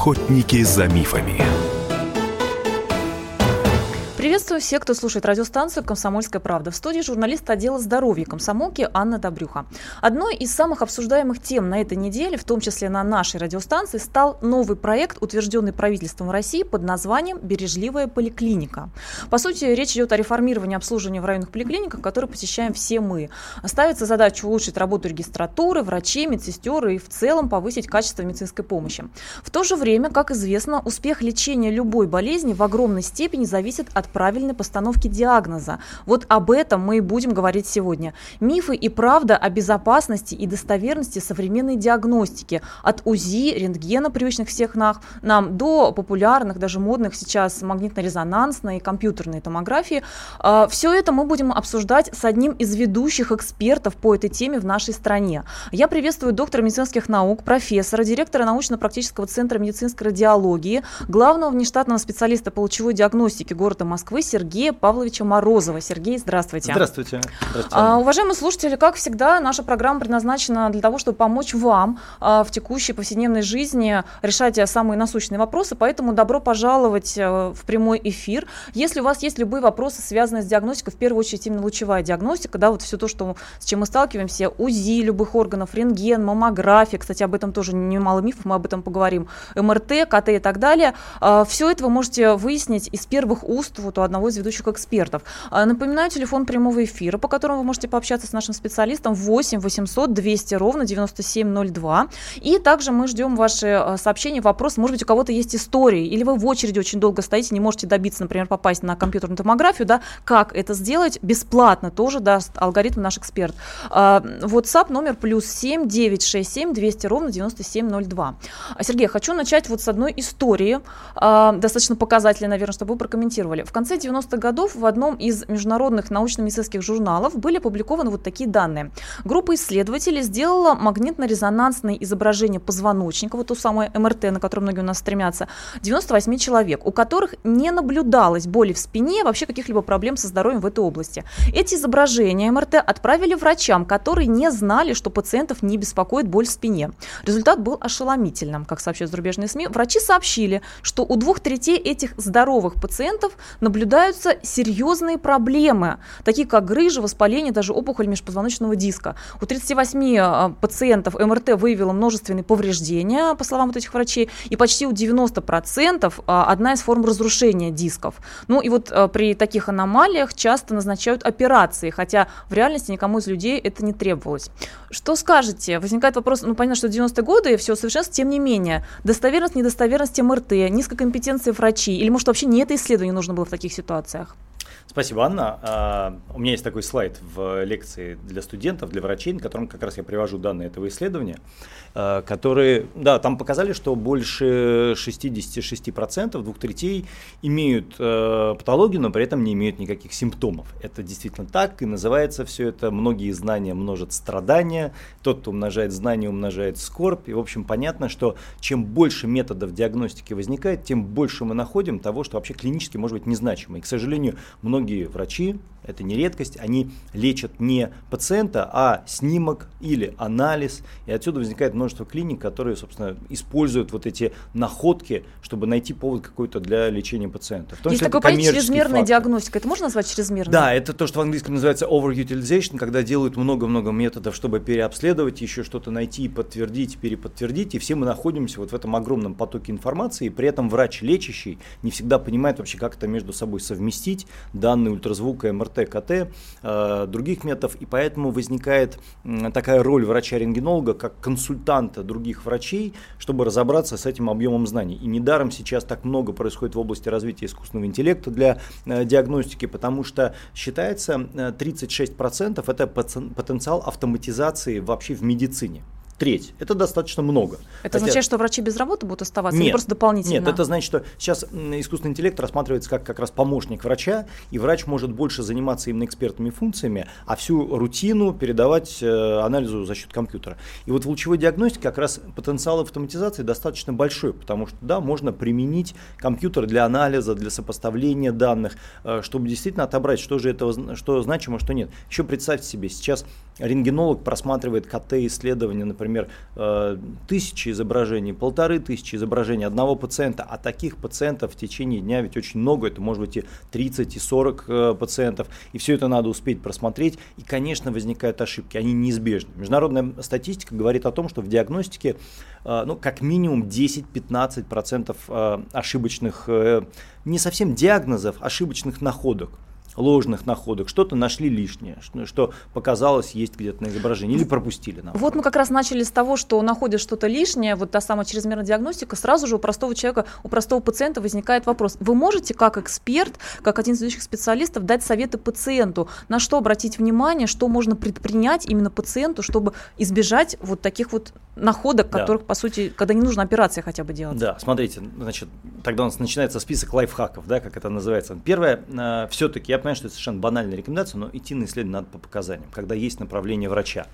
Охотники за мифами. Приветствую всех, кто слушает радиостанцию «Комсомольская правда». В студии журналист отдела здоровья комсомолки Анна Добрюха. Одной из самых обсуждаемых тем на этой неделе, в том числе на нашей радиостанции, стал новый проект, утвержденный правительством России под названием «Бережливая поликлиника». По сути, речь идет о реформировании обслуживания в районных поликлиниках, которые посещаем все мы. Ставится задача улучшить работу регистратуры, врачей, медсестер и в целом повысить качество медицинской помощи. В то же время, как известно, успех лечения любой болезни в огромной степени зависит от правильной постановки диагноза. Вот об этом мы и будем говорить сегодня. Мифы и правда о безопасности и достоверности современной диагностики. От УЗИ, рентгена, привычных всех нам, до популярных, даже модных сейчас магнитно-резонансной и компьютерной томографии. А, Все это мы будем обсуждать с одним из ведущих экспертов по этой теме в нашей стране. Я приветствую доктора медицинских наук, профессора, директора научно-практического центра медицинской радиологии, главного внештатного специалиста по лучевой диагностике города Москвы Москвы Сергея Павловича Морозова. Сергей, здравствуйте. Здравствуйте. здравствуйте. А, уважаемые слушатели, как всегда, наша программа предназначена для того, чтобы помочь вам а, в текущей повседневной жизни решать самые насущные вопросы, поэтому добро пожаловать а, в прямой эфир. Если у вас есть любые вопросы, связанные с диагностикой, в первую очередь именно лучевая диагностика, да, вот все то, что, с чем мы сталкиваемся, УЗИ любых органов, рентген, маммография, кстати, об этом тоже немало мифов, мы об этом поговорим, МРТ, КТ и так далее. А, все это вы можете выяснить из первых уст вот у одного из ведущих экспертов. А, напоминаю, телефон прямого эфира, по которому вы можете пообщаться с нашим специалистом 8 800 200 ровно 9702. И также мы ждем ваши а, сообщения, вопросы. Может быть, у кого-то есть истории, или вы в очереди очень долго стоите, не можете добиться, например, попасть на компьютерную томографию, да, как это сделать бесплатно, тоже даст алгоритм наш эксперт. А, WhatsApp номер плюс 7 967 200 ровно 9702. Сергей, хочу начать вот с одной истории, достаточно показательной, наверное, чтобы вы прокомментировали. В конце 90-х годов в одном из международных научно-медицинских журналов были опубликованы вот такие данные. Группа исследователей сделала магнитно-резонансное изображение позвоночника, вот то самое МРТ, на которое многие у нас стремятся, 98 человек, у которых не наблюдалось боли в спине, вообще каких-либо проблем со здоровьем в этой области. Эти изображения МРТ отправили врачам, которые не знали, что пациентов не беспокоит боль в спине. Результат был ошеломительным, как сообщают зарубежные СМИ. Врачи сообщили, что у двух третей этих здоровых пациентов наблюдаются серьезные проблемы, такие как грыжа, воспаление, даже опухоль межпозвоночного диска. У 38 а, пациентов МРТ выявила множественные повреждения, по словам вот этих врачей, и почти у 90% а, одна из форм разрушения дисков. Ну и вот а, при таких аномалиях часто назначают операции, хотя в реальности никому из людей это не требовалось. Что скажете? Возникает вопрос, ну понятно, что 90-е годы все совершенство, тем не менее, достоверность, недостоверность МРТ, низкая компетенция врачей, или может вообще не это исследование нужно было в таких ситуациях? Спасибо, Анна. А, у меня есть такой слайд в лекции для студентов, для врачей, на котором как раз я привожу данные этого исследования, а, которые, да, там показали, что больше 66%, двух третей, имеют э, патологию, но при этом не имеют никаких симптомов. Это действительно так, и называется все это «многие знания множат страдания», тот, кто умножает знания, умножает скорбь, и, в общем, понятно, что чем больше методов диагностики возникает, тем больше мы находим того, что вообще клинически может быть незначимо. И, к сожалению, многие многие врачи, это не редкость, они лечат не пациента, а снимок или анализ. И отсюда возникает множество клиник, которые, собственно, используют вот эти находки, чтобы найти повод какой-то для лечения пациента. В том Есть такое понятие чрезмерная фактор. диагностика. Это можно назвать чрезмерной? Да, это то, что в английском называется overutilization, когда делают много-много методов, чтобы переобследовать, еще что-то найти, подтвердить, переподтвердить. И все мы находимся вот в этом огромном потоке информации. И при этом врач лечащий не всегда понимает вообще, как это между собой совместить. Да, данные ультразвука, МРТ, КТ, э, других методов, и поэтому возникает такая роль врача-рентгенолога, как консультанта других врачей, чтобы разобраться с этим объемом знаний. И недаром сейчас так много происходит в области развития искусственного интеллекта для э, диагностики, потому что считается 36% э, это потенциал автоматизации вообще в медицине треть. Это достаточно много. Это Хотя... означает, что врачи без работы будут оставаться нет, или просто дополнительно? Нет, это значит, что сейчас искусственный интеллект рассматривается как как раз помощник врача, и врач может больше заниматься именно экспертными функциями, а всю рутину передавать э, анализу за счет компьютера. И вот в лучевой диагностике как раз потенциал автоматизации достаточно большой, потому что, да, можно применить компьютер для анализа, для сопоставления данных, э, чтобы действительно отобрать, что же это, что значимо, что нет. Еще представьте себе, сейчас рентгенолог просматривает КТ-исследования, например, э, тысячи изображений, полторы тысячи изображений одного пациента, а таких пациентов в течение дня ведь очень много, это может быть и 30, и 40 э, пациентов, и все это надо успеть просмотреть, и, конечно, возникают ошибки, они неизбежны. Международная статистика говорит о том, что в диагностике э, ну, как минимум 10-15% ошибочных, не совсем диагнозов, ошибочных находок ложных находок, что-то нашли лишнее, что, что показалось есть где-то на изображении или пропустили. Нам. Вот мы как раз начали с того, что находят что-то лишнее, вот та самая чрезмерная диагностика, сразу же у простого человека, у простого пациента возникает вопрос. Вы можете как эксперт, как один из ведущих специалистов дать советы пациенту, на что обратить внимание, что можно предпринять именно пациенту, чтобы избежать вот таких вот находок, да. которых, по сути, когда не нужно операция хотя бы делать. Да, смотрите, значит, тогда у нас начинается список лайфхаков, да, как это называется. Первое, э, все-таки я понимаю, что это совершенно банальная рекомендация, но идти на исследование надо по показаниям, когда есть направление врача.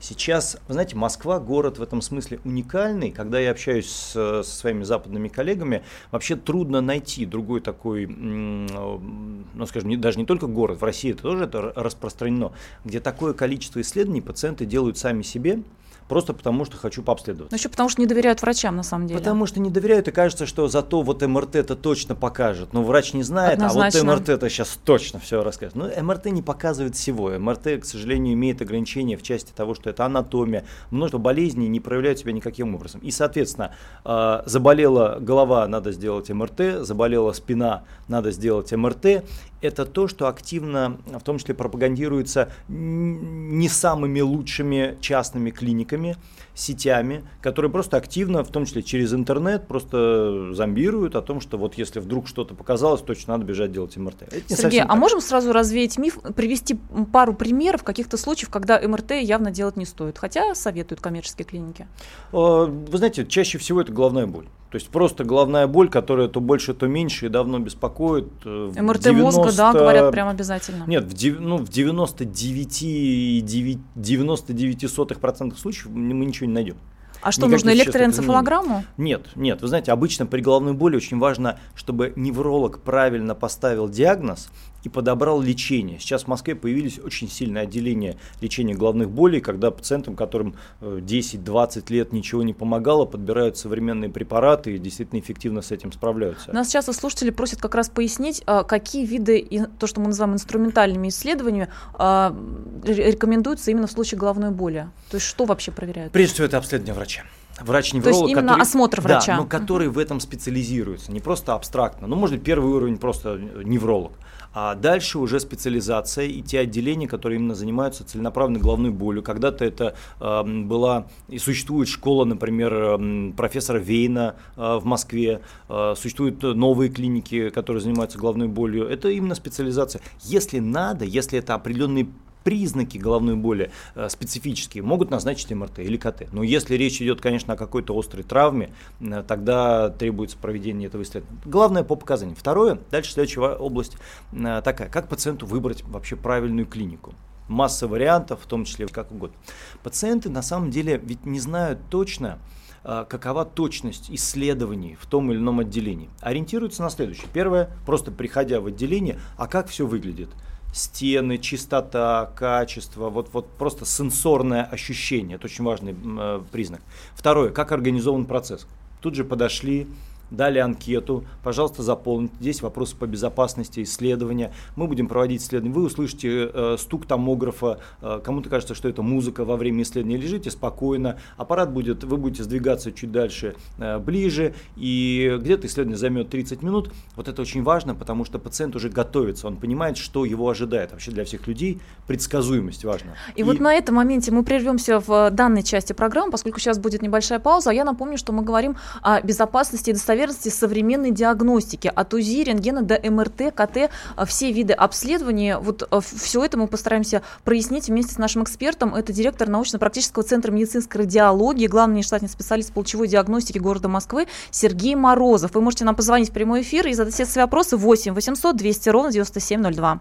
Сейчас, вы знаете, Москва город в этом смысле уникальный. Когда я общаюсь с, со своими западными коллегами, вообще трудно найти другой такой, ну скажем, не, даже не только город, в России это тоже это распространено, где такое количество исследований пациенты делают сами себе, просто потому что хочу пообследовать. Ну еще потому что не доверяют врачам на самом деле. Потому что не доверяют и кажется, что зато вот МРТ это точно покажет. Но врач не знает, Однозначно. а вот МРТ это сейчас точно все расскажет. Но МРТ не показывает всего. МРТ, к сожалению, имеет ограничения в части того, что это анатомия. Множество болезней не проявляют себя никаким образом. И, соответственно, э, заболела голова, надо сделать МРТ, заболела спина, надо сделать МРТ это то, что активно, в том числе, пропагандируется не самыми лучшими частными клиниками, сетями, которые просто активно, в том числе через интернет, просто зомбируют о том, что вот если вдруг что-то показалось, точно надо бежать делать МРТ. Сергей, а так. можем сразу развеять миф, привести пару примеров каких-то случаев, когда МРТ явно делать не стоит, хотя советуют коммерческие клиники? А, вы знаете, чаще всего это головная боль. То есть просто головная боль, которая то больше, то меньше и давно беспокоит. Э, МРТ 90... мозга, да, говорят прям обязательно. Нет, в, ну, в 99,99% 99 случаев мы ничего не найдем. А что, нужно электроэнцефалограмму? Нет, нет. Вы знаете, обычно при головной боли очень важно, чтобы невролог правильно поставил диагноз и подобрал лечение. Сейчас в Москве появились очень сильные отделения лечения головных болей, когда пациентам, которым 10-20 э, лет ничего не помогало, подбирают современные препараты и действительно эффективно с этим справляются. Нас часто слушатели просят как раз пояснить, а, какие виды, то, что мы называем инструментальными исследованиями, а, рекомендуются именно в случае головной боли. То есть что вообще проверяют? Прежде всего это обследование врача врач-невролог. То есть именно который, осмотр врача. Да, но который в этом специализируется, не просто абстрактно. Ну, может быть, первый уровень просто невролог. А дальше уже специализация и те отделения, которые именно занимаются целенаправленной головной болью. Когда-то это э, была и существует школа, например, э, профессора Вейна э, в Москве, э, существуют новые клиники, которые занимаются головной болью. Это именно специализация. Если надо, если это определенные признаки головной боли э, специфические, могут назначить МРТ или КТ. Но если речь идет, конечно, о какой-то острой травме, э, тогда требуется проведение этого исследования. Главное по показаниям. Второе, дальше следующая область э, такая, как пациенту выбрать вообще правильную клинику масса вариантов, в том числе как угодно. Пациенты на самом деле ведь не знают точно, какова точность исследований в том или ином отделении. Ориентируются на следующее. Первое, просто приходя в отделение, а как все выглядит – стены, чистота, качество, вот, вот просто сенсорное ощущение, это очень важный э, признак. Второе, как организован процесс. Тут же подошли, дали анкету, пожалуйста, заполните. Здесь вопросы по безопасности, исследования. Мы будем проводить исследование. Вы услышите э, стук томографа, э, кому-то кажется, что это музыка во время исследования. Лежите спокойно, аппарат будет, вы будете сдвигаться чуть дальше, э, ближе, и где-то исследование займет 30 минут. Вот это очень важно, потому что пациент уже готовится, он понимает, что его ожидает. Вообще для всех людей предсказуемость важна. И, и вот на этом моменте мы прервемся в данной части программы, поскольку сейчас будет небольшая пауза. А я напомню, что мы говорим о безопасности и достоверности достоверности современной диагностики, от УЗИ, рентгена до МРТ, КТ, а, все виды обследования. Вот а, все это мы постараемся прояснить вместе с нашим экспертом. Это директор научно-практического центра медицинской радиологии, главный нештатный специалист получевой диагностики города Москвы Сергей Морозов. Вы можете нам позвонить в прямой эфир и задать все свои вопросы 8 800 200 ровно 9702.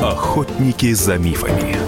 Охотники за мифами.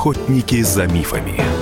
Охотники за мифами.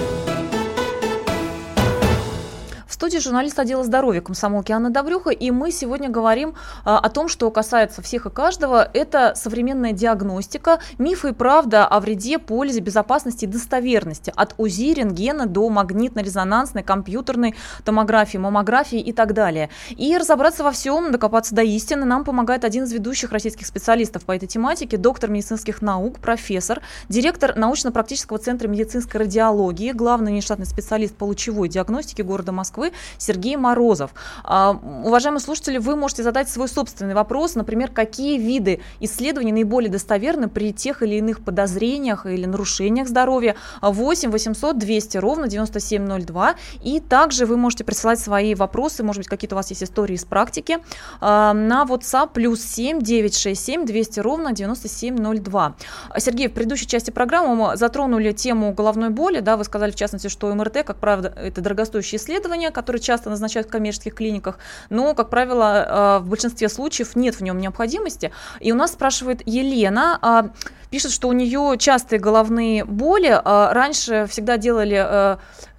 Студии журналист отдела здоровья комсомолки Анна Добрюха, и мы сегодня говорим а, о том, что касается всех и каждого. Это современная диагностика, мифы и правда о вреде, пользе, безопасности и достоверности. От УЗИ, рентгена до магнитно-резонансной, компьютерной томографии, маммографии и так далее. И разобраться во всем, докопаться до истины нам помогает один из ведущих российских специалистов по этой тематике, доктор медицинских наук, профессор, директор научно-практического центра медицинской радиологии, главный внештатный специалист по лучевой диагностике города Москвы Сергей Морозов. А, уважаемые слушатели, вы можете задать свой собственный вопрос, например, какие виды исследований наиболее достоверны при тех или иных подозрениях или нарушениях здоровья. 8 800 200 ровно 9702. И также вы можете присылать свои вопросы, может быть, какие-то у вас есть истории из практики, а, на WhatsApp плюс 7 967 200 ровно 9702. Сергей, в предыдущей части программы мы затронули тему головной боли, да, вы сказали в частности, что МРТ, как правило, это дорогостоящее исследование, которые часто назначают в коммерческих клиниках, но, как правило, э, в большинстве случаев нет в нем необходимости. И у нас спрашивает Елена, а, пишет, что у нее частые головные боли, а, раньше всегда делали э,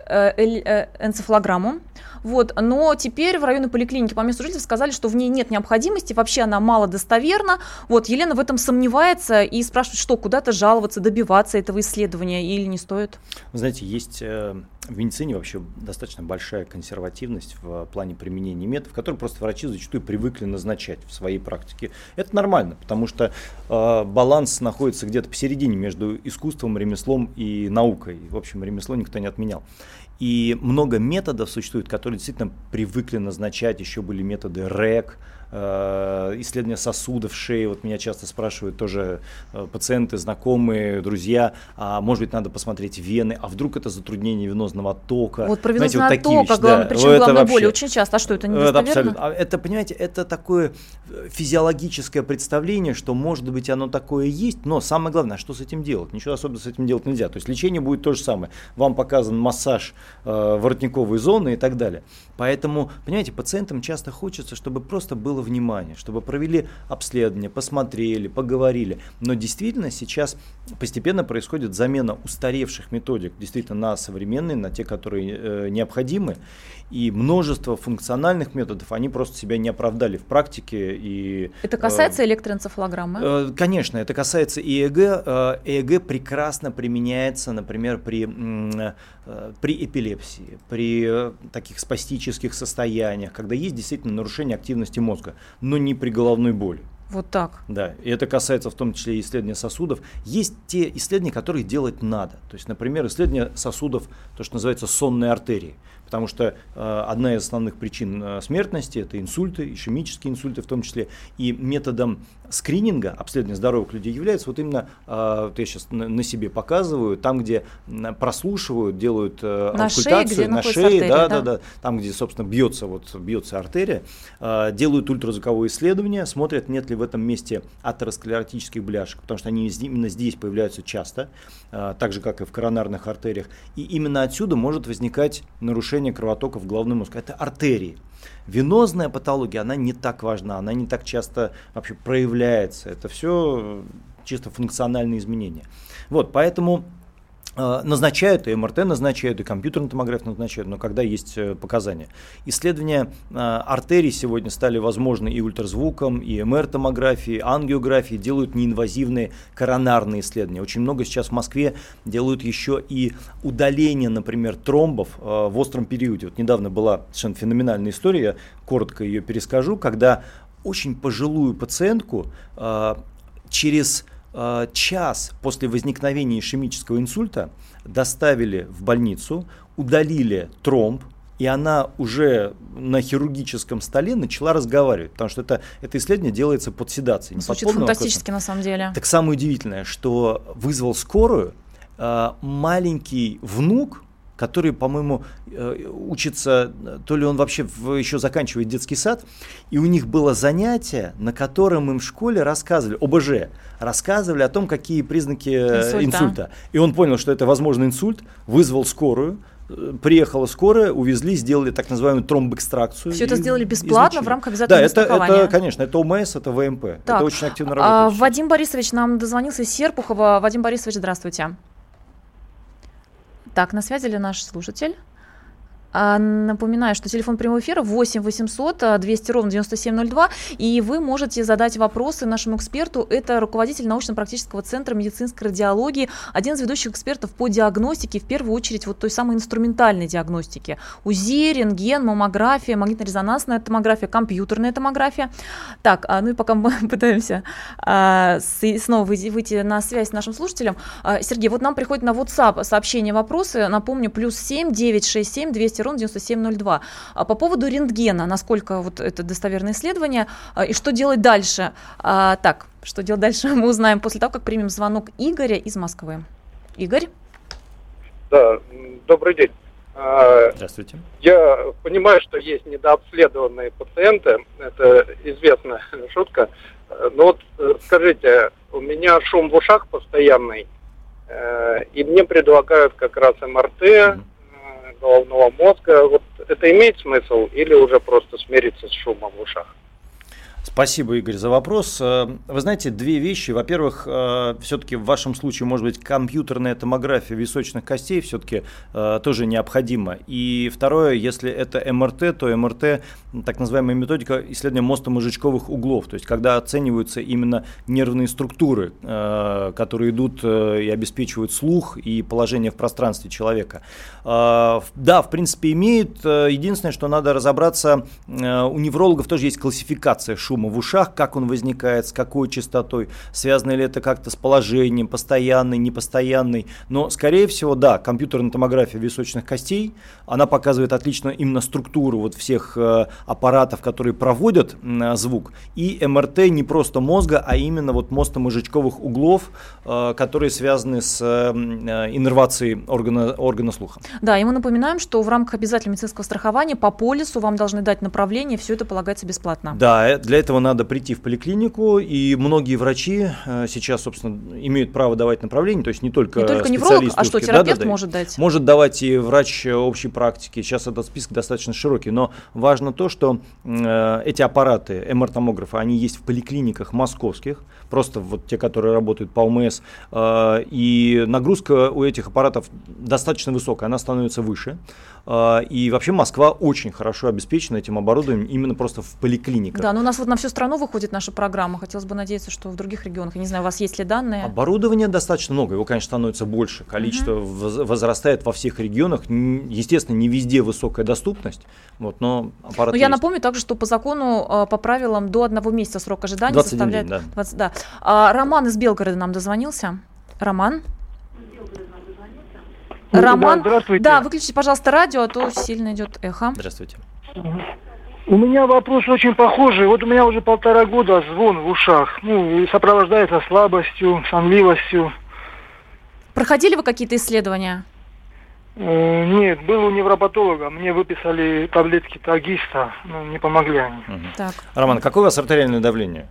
э, энцефалограмму, вот, но теперь в районной поликлинике по месту жительства сказали, что в ней нет необходимости, вообще она мало достоверна. Вот, Елена в этом сомневается и спрашивает, что куда-то жаловаться, добиваться этого исследования или не стоит? Вы знаете, есть в медицине вообще достаточно большая консервативность в плане применения методов, которые просто врачи зачастую привыкли назначать в своей практике. Это нормально, потому что э, баланс находится где-то посередине между искусством, ремеслом и наукой. В общем, ремесло никто не отменял. И много методов существует, которые действительно привыкли назначать. Еще были методы РЭК, исследования сосудов шеи. Вот меня часто спрашивают тоже э, пациенты, знакомые, друзья, а может быть надо посмотреть вены, а вдруг это затруднение венозного тока. Вот про венозный вот отток, вещи, да, причем главной боли очень часто. А что это не это абсолютно. А это, понимаете, это такое э, физиологическое представление, что может быть оно такое есть, но самое главное, что с этим делать? Ничего особенно с этим делать нельзя. То есть лечение будет то же самое. Вам показан массаж э, воротниковой зоны и так далее. Поэтому, понимаете, пациентам часто хочется, чтобы просто было внимание, чтобы провели обследование, посмотрели, поговорили. Но действительно сейчас постепенно происходит замена устаревших методик действительно на современные, на те, которые э, необходимы. И множество функциональных методов, они просто себя не оправдали в практике. И, это касается э, электроэнцефалограммы? Э, конечно, это касается ИЭГ. Э, ИЭГ прекрасно применяется, например, при, э, при эпилепсии, при э, таких спастических состояниях, когда есть действительно нарушение активности мозга, но не при головной боли. Вот так. Да, и это касается в том числе исследования сосудов. Есть те исследования, которые делать надо. То есть, например, исследование сосудов, то, что называется сонные артерии потому что э, одна из основных причин э, смертности это инсульты, ишемические инсульты в том числе, и методом скрининга обследования здоровых людей является вот именно, э, вот я сейчас на, себе показываю, там, где прослушивают, делают э, на шее, где на шее, артерия, да, да, да, там, где, собственно, бьется, вот, бьется артерия, э, делают ультразвуковое исследование, смотрят, нет ли в этом месте атеросклеротических бляшек, потому что они именно здесь появляются часто, э, так же, как и в коронарных артериях, и именно отсюда может возникать нарушение кровотока в головной мозг. Это артерии. Венозная патология, она не так важна, она не так часто вообще проявляется. Это все чисто функциональные изменения. Вот, поэтому назначают, и МРТ назначают, и компьютерную томографию назначают, но когда есть э, показания. Исследования э, артерий сегодня стали возможны и ультразвуком, и МР-томографией, ангиографией, делают неинвазивные коронарные исследования. Очень много сейчас в Москве делают еще и удаление, например, тромбов в остром периоде. Вот недавно была совершенно феноменальная история, я коротко ее перескажу, когда очень пожилую пациентку через Э, час после возникновения ишемического инсульта доставили в больницу, удалили тромб, и она уже на хирургическом столе начала разговаривать, потому что это, это исследование делается под седацией. Звучит фантастически на самом деле. Так самое удивительное, что вызвал скорую, э, маленький внук, который, по-моему, э, учится, то ли он вообще еще заканчивает детский сад, и у них было занятие, на котором им в школе рассказывали, ОБЖ, рассказывали о том, какие признаки инсульта. инсульта. И он понял, что это возможно инсульт, вызвал скорую, приехала скорая, увезли, сделали так называемую тромбэкстракцию. Все это сделали бесплатно излечили. в рамках обязательного Да, это, это, конечно, это ОМС, это ВМП. Так, это очень активно работает. А, Вадим Борисович нам дозвонился из Серпухова. Вадим Борисович, здравствуйте. Так, на связи ли наш слушатель? А, напоминаю, что телефон прямого эфира 8 800 200 ровно 9702, и вы можете задать вопросы нашему эксперту. Это руководитель научно-практического центра медицинской радиологии, один из ведущих экспертов по диагностике, в первую очередь вот той самой инструментальной диагностики. УЗИ, рентген, маммография, магнитно-резонансная томография, компьютерная томография. Так, а, ну и пока мы пытаемся а, снова выйти на связь с нашим слушателем. Сергей, вот нам приходит на WhatsApp сообщение, вопросы. Напомню, плюс 7 967 200 200 ровно 9702. А по поводу рентгена, насколько вот это достоверное исследование а, и что делать дальше? А, так, что делать дальше, мы узнаем после того, как примем звонок Игоря из Москвы. Игорь? Да, добрый день. А, Здравствуйте. Я понимаю, что есть недообследованные пациенты, это известная шутка. Но вот э, скажите, у меня шум в ушах постоянный, э, и мне предлагают как раз МРТ, mm-hmm головного мозга. Вот это имеет смысл или уже просто смириться с шумом в ушах? Спасибо, Игорь, за вопрос. Э, вы знаете, две вещи. Во-первых, э, все-таки в вашем случае, может быть, компьютерная томография височных костей все-таки э, тоже необходима. И второе, если это МРТ, то МРТ, так называемая методика исследования моста-мозжечковых углов, то есть когда оцениваются именно нервные структуры, которые идут и обеспечивают слух и положение в пространстве человека. Да, в принципе, имеют. Единственное, что надо разобраться, у неврологов тоже есть классификация шума в ушах, как он возникает, с какой частотой, связано ли это как-то с положением, постоянный, непостоянный. Но, скорее всего, да, компьютерная томография височных костей, она показывает отлично именно структуру вот всех э, аппаратов, которые проводят э, звук. И МРТ не просто мозга, а именно вот мозго-мозжечковых углов, э, которые связаны с э, иннервацией органа, органа слуха. Да, и мы напоминаем, что в рамках обязательного медицинского страхования по полису вам должны дать направление, все это полагается бесплатно. Да, для этого надо прийти в поликлинику, и многие врачи э, сейчас, собственно, имеют право давать направление, то есть не только Не только невролог, а что терапевт да, да, может дать? Может давать и врач общей практики. Сейчас этот список достаточно широкий, но важно то, что э, эти аппараты, МР-томографы, они есть в поликлиниках московских, просто вот те, которые работают по ОМС, э, и нагрузка у этих аппаратов достаточно высокая, она становится выше. Э, и вообще Москва очень хорошо обеспечена этим оборудованием именно просто в поликлиниках. Да, но у нас вот на всю страну выходит наша программа. Хотелось бы надеяться, что в других регионах, я не знаю, у вас есть ли данные? Оборудования достаточно много, его, конечно, становится больше. Количество угу. возрастает во всех регионах. Естественно, не везде высокая доступность, вот, но аппарат Но я напомню также, что по закону, э, по правилам, до одного месяца срок ожидания составляет... День, да. 20, да. А, Роман из Белгорода нам дозвонился. Роман? Роман, да, здравствуйте. Да, выключите, пожалуйста, радио, а то сильно идет эхо. Здравствуйте. У меня вопрос очень похожий. Вот у меня уже полтора года звон в ушах. Ну, и сопровождается слабостью, сонливостью. Проходили вы какие-то исследования? Э, нет, был у невропатолога. Мне выписали таблетки тагиста, но не помогли они. Угу. Так. Роман, какое у вас артериальное давление?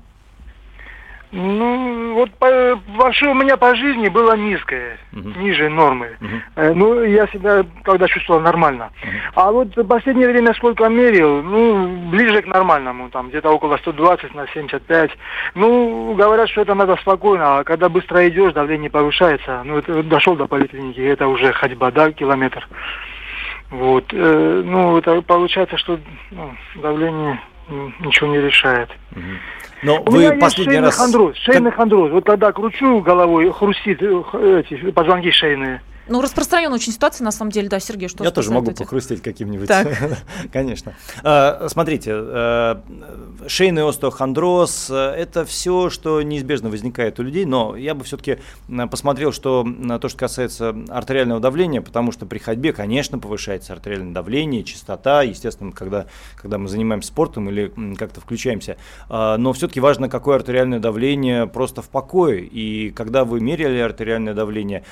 Ну, вот по, вообще у меня по жизни было низкое, uh-huh. ниже нормы. Uh-huh. Ну, я себя когда чувствовал нормально. Uh-huh. А вот в последнее время сколько мерил, ну, ближе к нормальному, там, где-то около 120 на 75. Ну, говорят, что это надо спокойно, а когда быстро идешь, давление повышается. Ну, это, дошел до поликлиники, это уже ходьба, да, километр. Вот, э, ну, это получается, что ну, давление ничего не решает. Но У вы меня последний есть раз... хондроз, шейный как... хондроз. Вот когда кручу головой, хрустит э, эти позвонки шейные. Ну, распространенная очень ситуация, на самом деле, да, Сергей, что Я тоже могу похрустеть каким-нибудь. Конечно. Смотрите, шейный остеохондроз – это все, что неизбежно возникает у людей, но я бы все-таки посмотрел, что то, что касается артериального давления, потому что при ходьбе, конечно, повышается артериальное давление, частота, естественно, когда, когда мы занимаемся спортом или как-то включаемся, но все-таки важно, какое артериальное давление просто в покое, и когда вы меряли артериальное давление,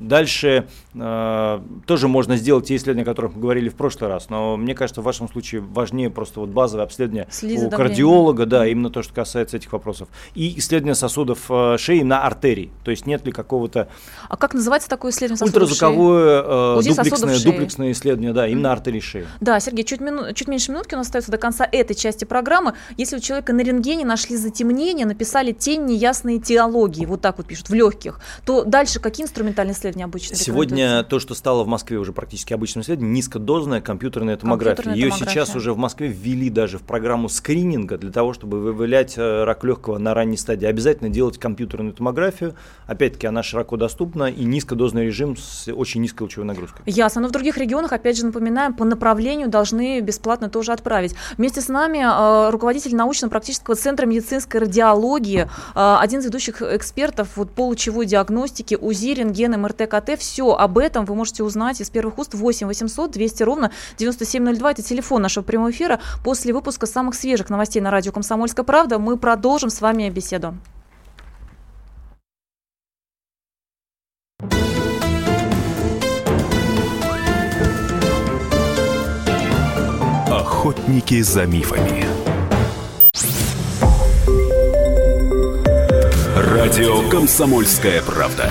дальше тоже можно сделать те исследования, о которых мы говорили в прошлый раз, но мне кажется, в вашем случае важнее просто вот базовое обследование у кардиолога, да, именно то, что касается этих вопросов. И исследование сосудов э, шеи на артерии. То есть нет ли какого-то... А как называется такое исследование сосудов Ультразвуковое э, дуплексное, дуплексное исследование, да, именно mm. артерии шеи. Да, Сергей, чуть, мину, чуть меньше минутки у нас остается до конца этой части программы. Если у человека на рентгене нашли затемнение, написали тень неясной теологии, вот так вот пишут, в легких, то дальше какие инструментальные исследования обычно Сегодня то, что стало в Москве уже практически обычным исследованием, низкодозная компьютерная томография. Компьютерная Ее томография. сейчас уже в Москве ввели даже в программу скрининга для того, чтобы выявлять э, рак легкого на ранней стадии. Обязательно делать компьютерную томографию. Опять-таки, она широко доступна и низкодозный режим с очень низкой лучевой нагрузкой. Ясно. Но в других регионах, опять же, напоминаем, по направлению должны бесплатно тоже отправить. Вместе с нами э, руководитель научно-практического центра медицинской радиологии, э, один из ведущих экспертов вот, по лучевой диагностике, УЗИ, рентген, МРТ, КТ. Все об этом вы можете узнать из первых уст 8 800 200 ровно 9702. Это телефон нашего прямого эфира. После выпуска самых свежих новостей на радио «Комсомольская правда» мы продолжим с вами беседу. Охотники за мифами. Радио «Комсомольская правда».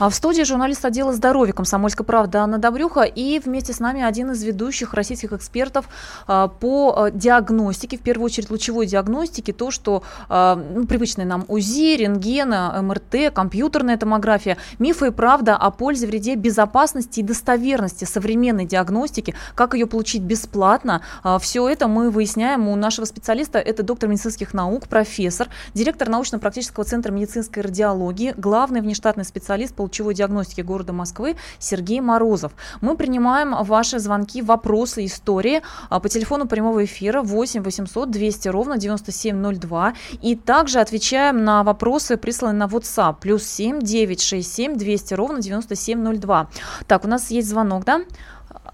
А в студии журналист отдела здоровья «Комсомольской правды» Анна Добрюха и вместе с нами один из ведущих российских экспертов а, по а, диагностике, в первую очередь лучевой диагностике, то, что ну, привычные нам УЗИ, рентген, МРТ, компьютерная томография, мифы и правда о пользе, вреде, безопасности и достоверности современной диагностики, как ее получить бесплатно. Все это мы выясняем у нашего специалиста, это доктор медицинских наук, профессор, директор научно-практического центра медицинской радиологии, главный внештатный специалист по лучевой диагностики города Москвы Сергей Морозов. Мы принимаем ваши звонки, вопросы, истории а, по телефону прямого эфира 8 800 200 ровно 9702 и также отвечаем на вопросы, присланные на WhatsApp плюс 7 967 200 ровно 9702. Так, у нас есть звонок, да?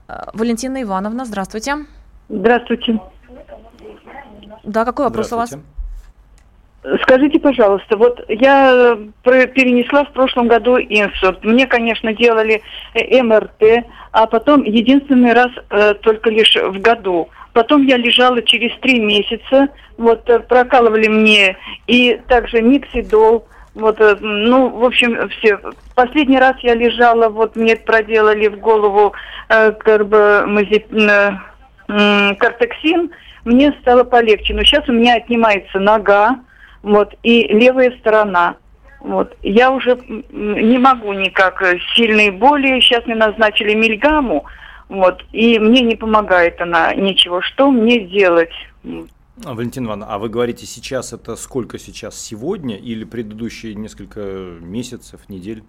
А, Валентина Ивановна, здравствуйте. Здравствуйте. Да, какой вопрос у вас? Скажите, пожалуйста, вот я э, перенесла в прошлом году инсульт. Мне, конечно, делали э, МРТ, а потом единственный раз э, только лишь в году. Потом я лежала через три месяца, вот э, прокалывали мне и также миксидол, вот, ну, в общем, все. Последний раз я лежала, вот мне проделали в голову э, карбамазеп... э, кортексин, мне стало полегче. Но сейчас у меня отнимается нога, вот, и левая сторона. Вот. Я уже не могу никак, э, сильные боли, сейчас мне назначили мильгаму, вот, и мне не помогает она ничего. Что мне делать? А, Валентина Ивановна, а вы говорите сейчас это сколько сейчас? Сегодня или предыдущие несколько месяцев, недель?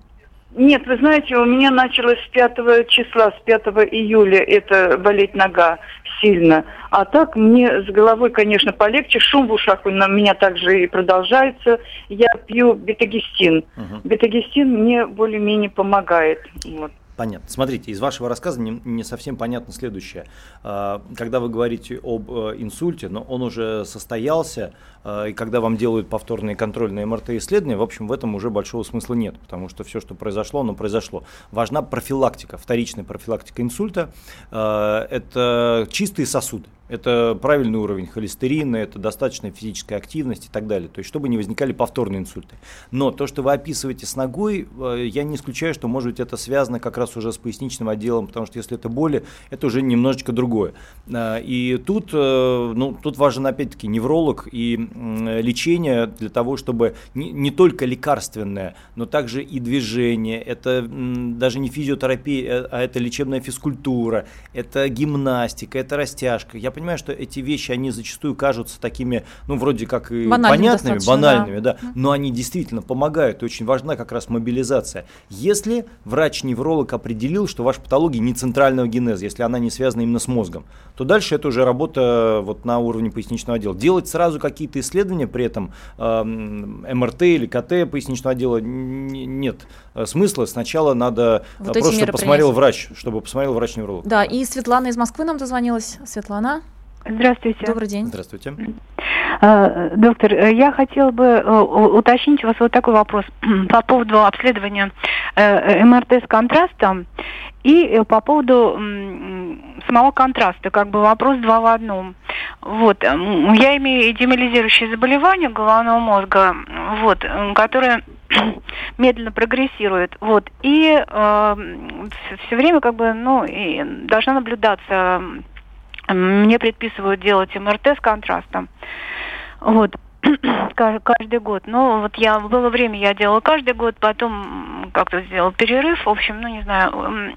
Нет, вы знаете, у меня началось с 5 числа, с 5 июля это болеть нога сильно. А так мне с головой, конечно, полегче. Шум в ушах у меня также и продолжается. Я пью бетагестин. Угу. Бетагестин мне более-менее помогает. Вот. Понятно. Смотрите, из вашего рассказа не, не совсем понятно следующее. А, когда вы говорите об э, инсульте, но он уже состоялся, и когда вам делают повторные контрольные МРТ-исследования, в общем, в этом уже большого смысла нет, потому что все, что произошло, оно произошло. Важна профилактика, вторичная профилактика инсульта. Это чистые сосуды. Это правильный уровень холестерина, это достаточная физическая активность и так далее. То есть, чтобы не возникали повторные инсульты. Но то, что вы описываете с ногой, э, я не исключаю, что, может быть, это связано как раз уже с поясничным отделом, потому что если это боли, это уже немножечко другое. Э, и тут, э, ну, тут важен, опять-таки, невролог и лечение для того, чтобы не, не только лекарственное, но также и движение. Это даже не физиотерапия, а это лечебная физкультура, это гимнастика, это растяжка. Я понимаю, что эти вещи, они зачастую кажутся такими, ну, вроде как и понятными, банальными, да. да, но они действительно помогают, и очень важна как раз мобилизация. Если врач-невролог определил, что ваша патология не центрального генеза, если она не связана именно с мозгом, то дальше это уже работа вот на уровне поясничного отдела. Делать сразу какие-то исследования при этом, э, МРТ или КТ поясничного отдела, нет смысла. Сначала надо вот просто, чтобы посмотрел врач, чтобы посмотрел врач-невролог. Да, и Светлана из Москвы нам дозвонилась. Светлана. Здравствуйте. Добрый день. Здравствуйте. А, доктор, э, я хотела бы э, уточнить у вас вот такой вопрос по поводу обследования э, МРТ с контрастом и по поводу самого контраста, как бы вопрос два в одном. Вот, я имею демилизирующее заболевание головного мозга, вот, которое медленно прогрессирует, вот, и э, все время как бы, ну, и должна наблюдаться мне предписывают делать МРТ с контрастом. Вот каждый год. Ну, вот я было время, я делала каждый год, потом как-то сделал перерыв. В общем, ну не знаю.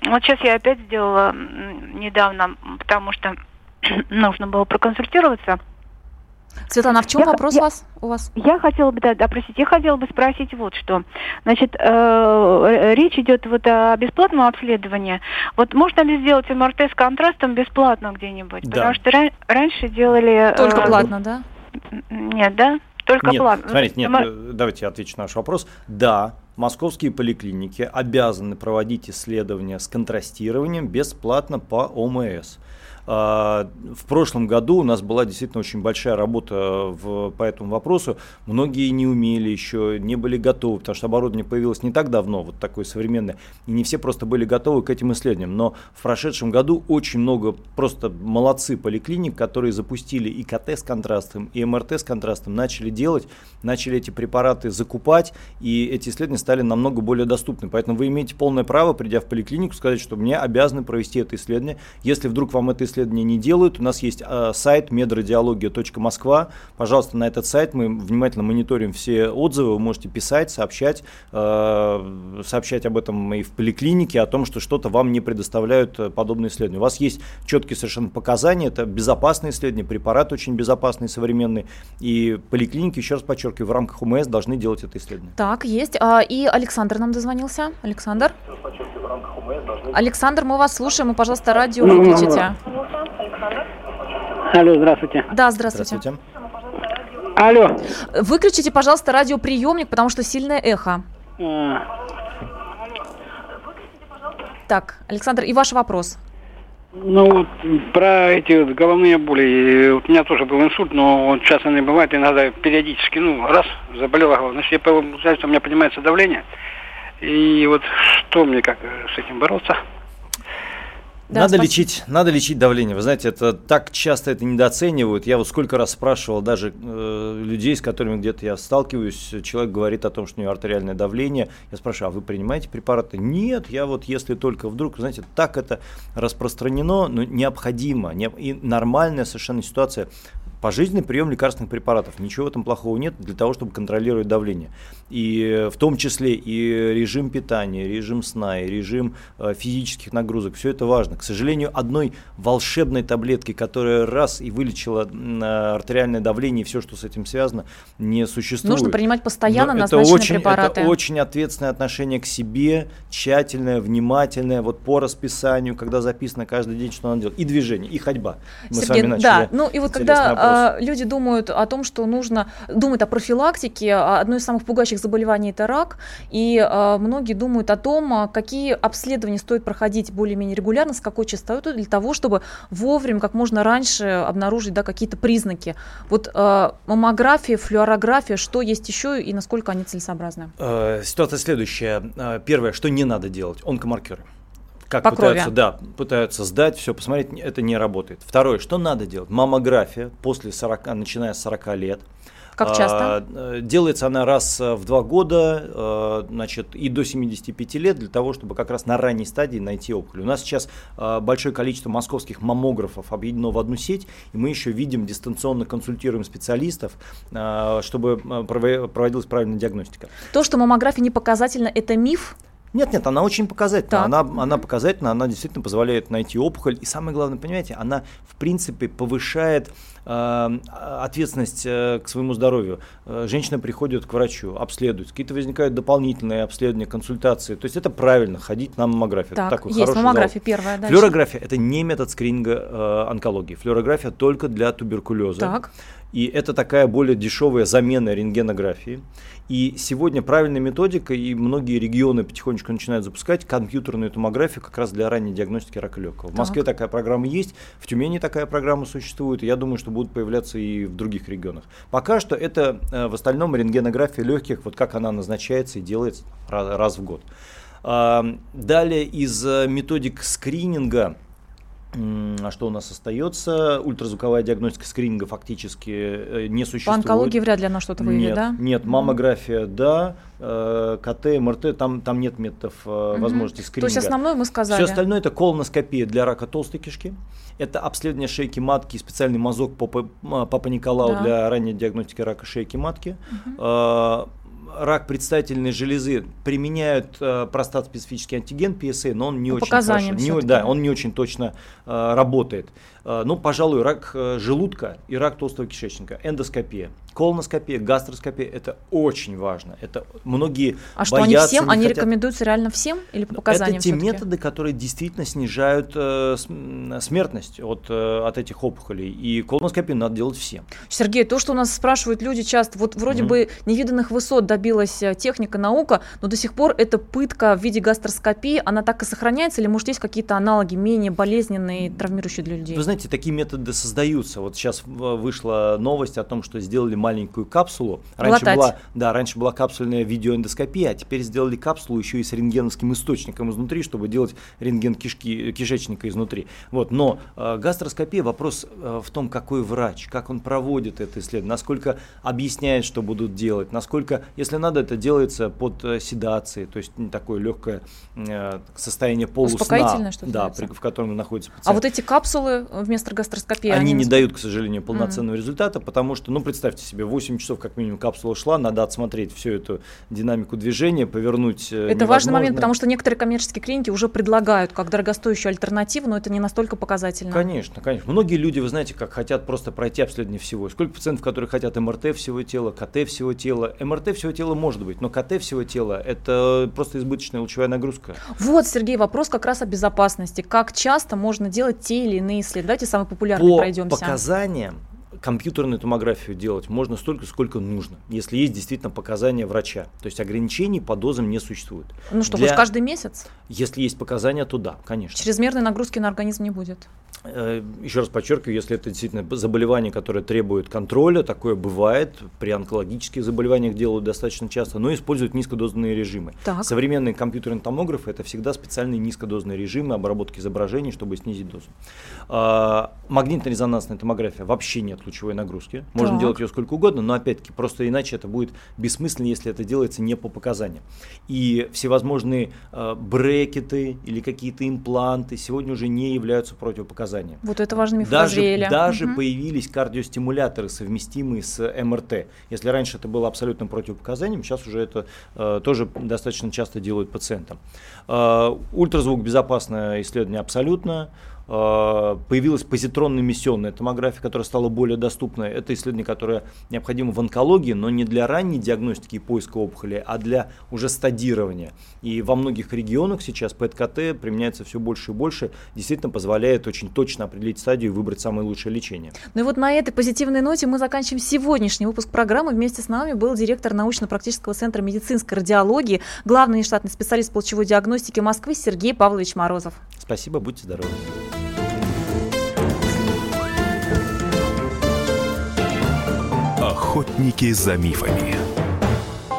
Вот сейчас я опять сделала недавно, потому что нужно было проконсультироваться. Светлана, а в чем я, вопрос я, вас, у вас? Я хотела бы, да, да, простите, я хотела бы спросить вот что. Значит, э, речь идет вот о бесплатном обследовании. Вот можно ли сделать МРТ с контрастом бесплатно где-нибудь? Да. Потому что ра- раньше делали... Только э, платно, да? Нет, да? Только нет, платно. Смотрите, нет, М... давайте я отвечу на ваш вопрос. Да, московские поликлиники обязаны проводить исследования с контрастированием бесплатно по ОМС. А, в прошлом году у нас была действительно очень большая работа в, по этому вопросу. Многие не умели еще, не были готовы, потому что оборудование появилось не так давно, вот такое современное, и не все просто были готовы к этим исследованиям. Но в прошедшем году очень много просто молодцы поликлиник, которые запустили и КТ с контрастом, и МРТ с контрастом, начали делать, начали эти препараты закупать, и эти исследования стали намного более доступны. Поэтому вы имеете полное право, придя в поликлинику, сказать, что мне обязаны провести это исследование. Если вдруг вам это исследование исследования не делают. У нас есть э, сайт медрадиология.москва. Пожалуйста, на этот сайт мы внимательно мониторим все отзывы. Вы можете писать, сообщать, э, сообщать об этом и в поликлинике, о том, что что-то вам не предоставляют э, подобные исследования. У вас есть четкие совершенно показания. Это безопасные исследования, препарат очень безопасный, современный. И поликлиники, еще раз подчеркиваю, в рамках УМС должны делать это исследование. Так, есть. А, и Александр нам дозвонился. Александр? Александр, мы вас слушаем, и, пожалуйста, радио выключите. Алло, здравствуйте. Да, здравствуйте. здравствуйте. Алло. Выключите, пожалуйста, радиоприемник, потому что сильное эхо. А. Так, Александр, и ваш вопрос. Ну, вот про эти вот головные боли. Вот у меня тоже был инсульт, но вот сейчас они бывают иногда периодически. Ну, раз, заболела голова. Значит, я, получается, у меня поднимается давление. И вот что мне как с этим бороться? Да, надо лечить, надо лечить давление. Вы знаете, это так часто это недооценивают. Я вот сколько раз спрашивал даже э, людей, с которыми где-то я сталкиваюсь, человек говорит о том, что у него артериальное давление. Я спрашиваю, а вы принимаете препараты? Нет, я вот если только вдруг, знаете, так это распространено, но необходимо. Не, и нормальная совершенно ситуация пожизненный прием лекарственных препаратов. Ничего в этом плохого нет для того, чтобы контролировать давление. И в том числе и режим питания, режим сна, и режим э, физических нагрузок. Все это важно. К сожалению, одной волшебной таблетки, которая раз и вылечила артериальное давление и все, что с этим связано, не существует. Нужно принимать постоянно Но назначенные это очень, препараты. Это очень ответственное отношение к себе, тщательное, внимательное, вот по расписанию, когда записано каждый день, что надо делать. И движение, и ходьба. Мы Сергей, с вами начали. Да, ну и вот когда вопрос. люди думают о том, что нужно, думают о профилактике. Одно из самых пугающих заболеваний – это рак. И многие думают о том, какие обследования стоит проходить более-менее регулярно, с какой частотой, для того, чтобы вовремя, как можно раньше обнаружить да, какие-то признаки. Вот маммография, флюорография, что есть еще и насколько они целесообразны? Ситуация следующая. Первое, что не надо делать – онкомаркеры как По пытаются, крови. да, пытаются сдать, все посмотреть, это не работает. Второе, что надо делать? Маммография после 40, начиная с 40 лет. Как часто? А, делается она раз в два года, а, значит, и до 75 лет для того, чтобы как раз на ранней стадии найти опухоль. У нас сейчас а, большое количество московских маммографов объединено в одну сеть, и мы еще видим, дистанционно консультируем специалистов, а, чтобы проводилась правильная диагностика. То, что маммография не показательна, это миф? Нет, нет, она очень показательна. Она, она показательна, она действительно позволяет найти опухоль. И самое главное, понимаете, она в принципе повышает ответственность э, к своему здоровью. Э, женщина приходит к врачу, обследует, какие-то возникают дополнительные обследования, консультации. То есть это правильно, ходить на маммографию. Так, Такой есть маммография первая. Дальше. Флюорография – это не метод скрининга э, онкологии. Флюорография только для туберкулеза. Так. И это такая более дешевая замена рентгенографии. И сегодня правильная методика, и многие регионы потихонечку начинают запускать компьютерную томографию как раз для ранней диагностики рака легкого. В Москве Так. такая программа есть, в Тюмени такая программа существует, и я думаю, что будут появляться и в других регионах. Пока что это э, в остальном рентгенография легких, вот как она назначается и делается раз, в год. Далее из э, методик скрининга что у нас остается? Ультразвуковая диагностика скрининга фактически э, не По существует. онкологии вряд ли она что-то выявит, Нет, да? нет, маммография, да, э, КТ, МРТ, там, там нет методов Мгм. возможности То скрининга. есть основное мы сказали. Все остальное это колоноскопия для рака толстой кишки. Это обследование шейки матки, специальный мазок Папа, Папа Николау Да. для ранней диагностики рака шейки матки. Э, Рак предстательной железы применяют э, простат-специфический антиген PSA, но он не По очень хорошо, не, да, он не очень точно э, работает. Э, ну, пожалуй, рак э, желудка и рак толстого кишечника, эндоскопия, колоноскопия, гастроскопия – это очень важно. Это многие А что, они боятся, всем, не они хотят. рекомендуются реально всем или по показаниям Это те методы, которые действительно снижают э, смертность от, э, от этих опухолей. И колоноскопию надо делать всем. Сергей, то, что у нас спрашивают люди часто, вот вроде Мгм. бы невиданных высот добилась э, техника, наука, но до сих пор эта пытка в виде гастроскопии, она так и сохраняется, или может есть какие-то аналоги менее болезненные, травмирующие для людей? Вы знаете, такие методы создаются. Вот сейчас вышла новость о том, что сделали маленькую капсулу. Раньше была, да, раньше была капсульная видеоэндоскопия, а теперь сделали капсулу еще и с рентгеновским источником изнутри, чтобы делать рентген кишки, кишечника изнутри. Вот. Но э, гастроскопия, вопрос э, в том, какой врач, как он проводит это исследование, насколько объясняет, что будут делать, насколько, если надо, это делается под э, седацией, то есть не такое легкое э, состояние полусна, Успокоительное да, при- в котором находится пациент. А вот эти капсулы э, вместо гастроскопии, Они не нас- дают, к сожалению, полноценного результата, потому что, ну, представьте себе, 8 часов как минимум капсула шла, надо отсмотреть всю эту динамику движения, повернуть э, Это важный момент, потому что некоторые коммерческие клиники уже предлагают как дорогостоящую альтернативу, но это не настолько показательно. Конечно, конечно. Многие люди, вы знаете, как хотят просто пройти обследование всего. Сколько пациентов, которые хотят МРТ всего тела, КТ всего тела. МРТ всего тела может быть, но КТ всего тела – это просто избыточная лучевая нагрузка. Вот, Сергей, вопрос как раз о безопасности. Как часто можно делать те или иные исследования? Давайте самый популярный По пройдемся. показаниям компьютерную томографию делать можно столько, сколько нужно, если есть действительно показания врача. То есть ограничений по дозам не существует. Ну что, Для- хоть каждый месяц? Если есть показания, то да, конечно. Чрезмерной нагрузки на организм не будет. Э, Еще раз подчеркиваю, если это действительно заболевание, которое требует контроля, такое бывает, при онкологических заболеваниях делают достаточно часто, но используют низкодозные режимы. Так. Современные компьютерные томографы это всегда специальные низкодозные режимы обработки изображений, чтобы снизить дозу. А, Магнитно-резонансная томография вообще нет лучевой нагрузки. Можно Так. делать ее сколько угодно, но опять-таки просто иначе это будет бессмысленно, если это делается не по показаниям. И всевозможные э, брекеты или какие-то импланты сегодня уже не являются противопоказанием. Вот это важный миф Даже, даже Мгм. появились кардиостимуляторы, совместимые с МРТ. Если раньше это было абсолютным противопоказанием, сейчас уже это э, тоже достаточно часто делают пациентам. Э, ультразвук безопасное исследование абсолютно. Э, появилась позитронно-эмиссионная томография, которая стала более доступной. Это исследование, которое необходимо в онкологии, но не для ранней диагностики и поиска опухоли, а для уже стадирования. И во многих регионах сейчас ПЭТ-КТ применяется все больше и больше, действительно позволяет очень точно определить стадию и выбрать самое лучшее лечение. Ну и вот на этой позитивной ноте мы заканчиваем сегодняшний выпуск программы. Вместе с нами был директор научно-практического центра медицинской радиологии, главный штатный специалист по лучевой диагностики Москвы Сергей Павлович Морозов. Спасибо, будьте здоровы. Охотники за мифами.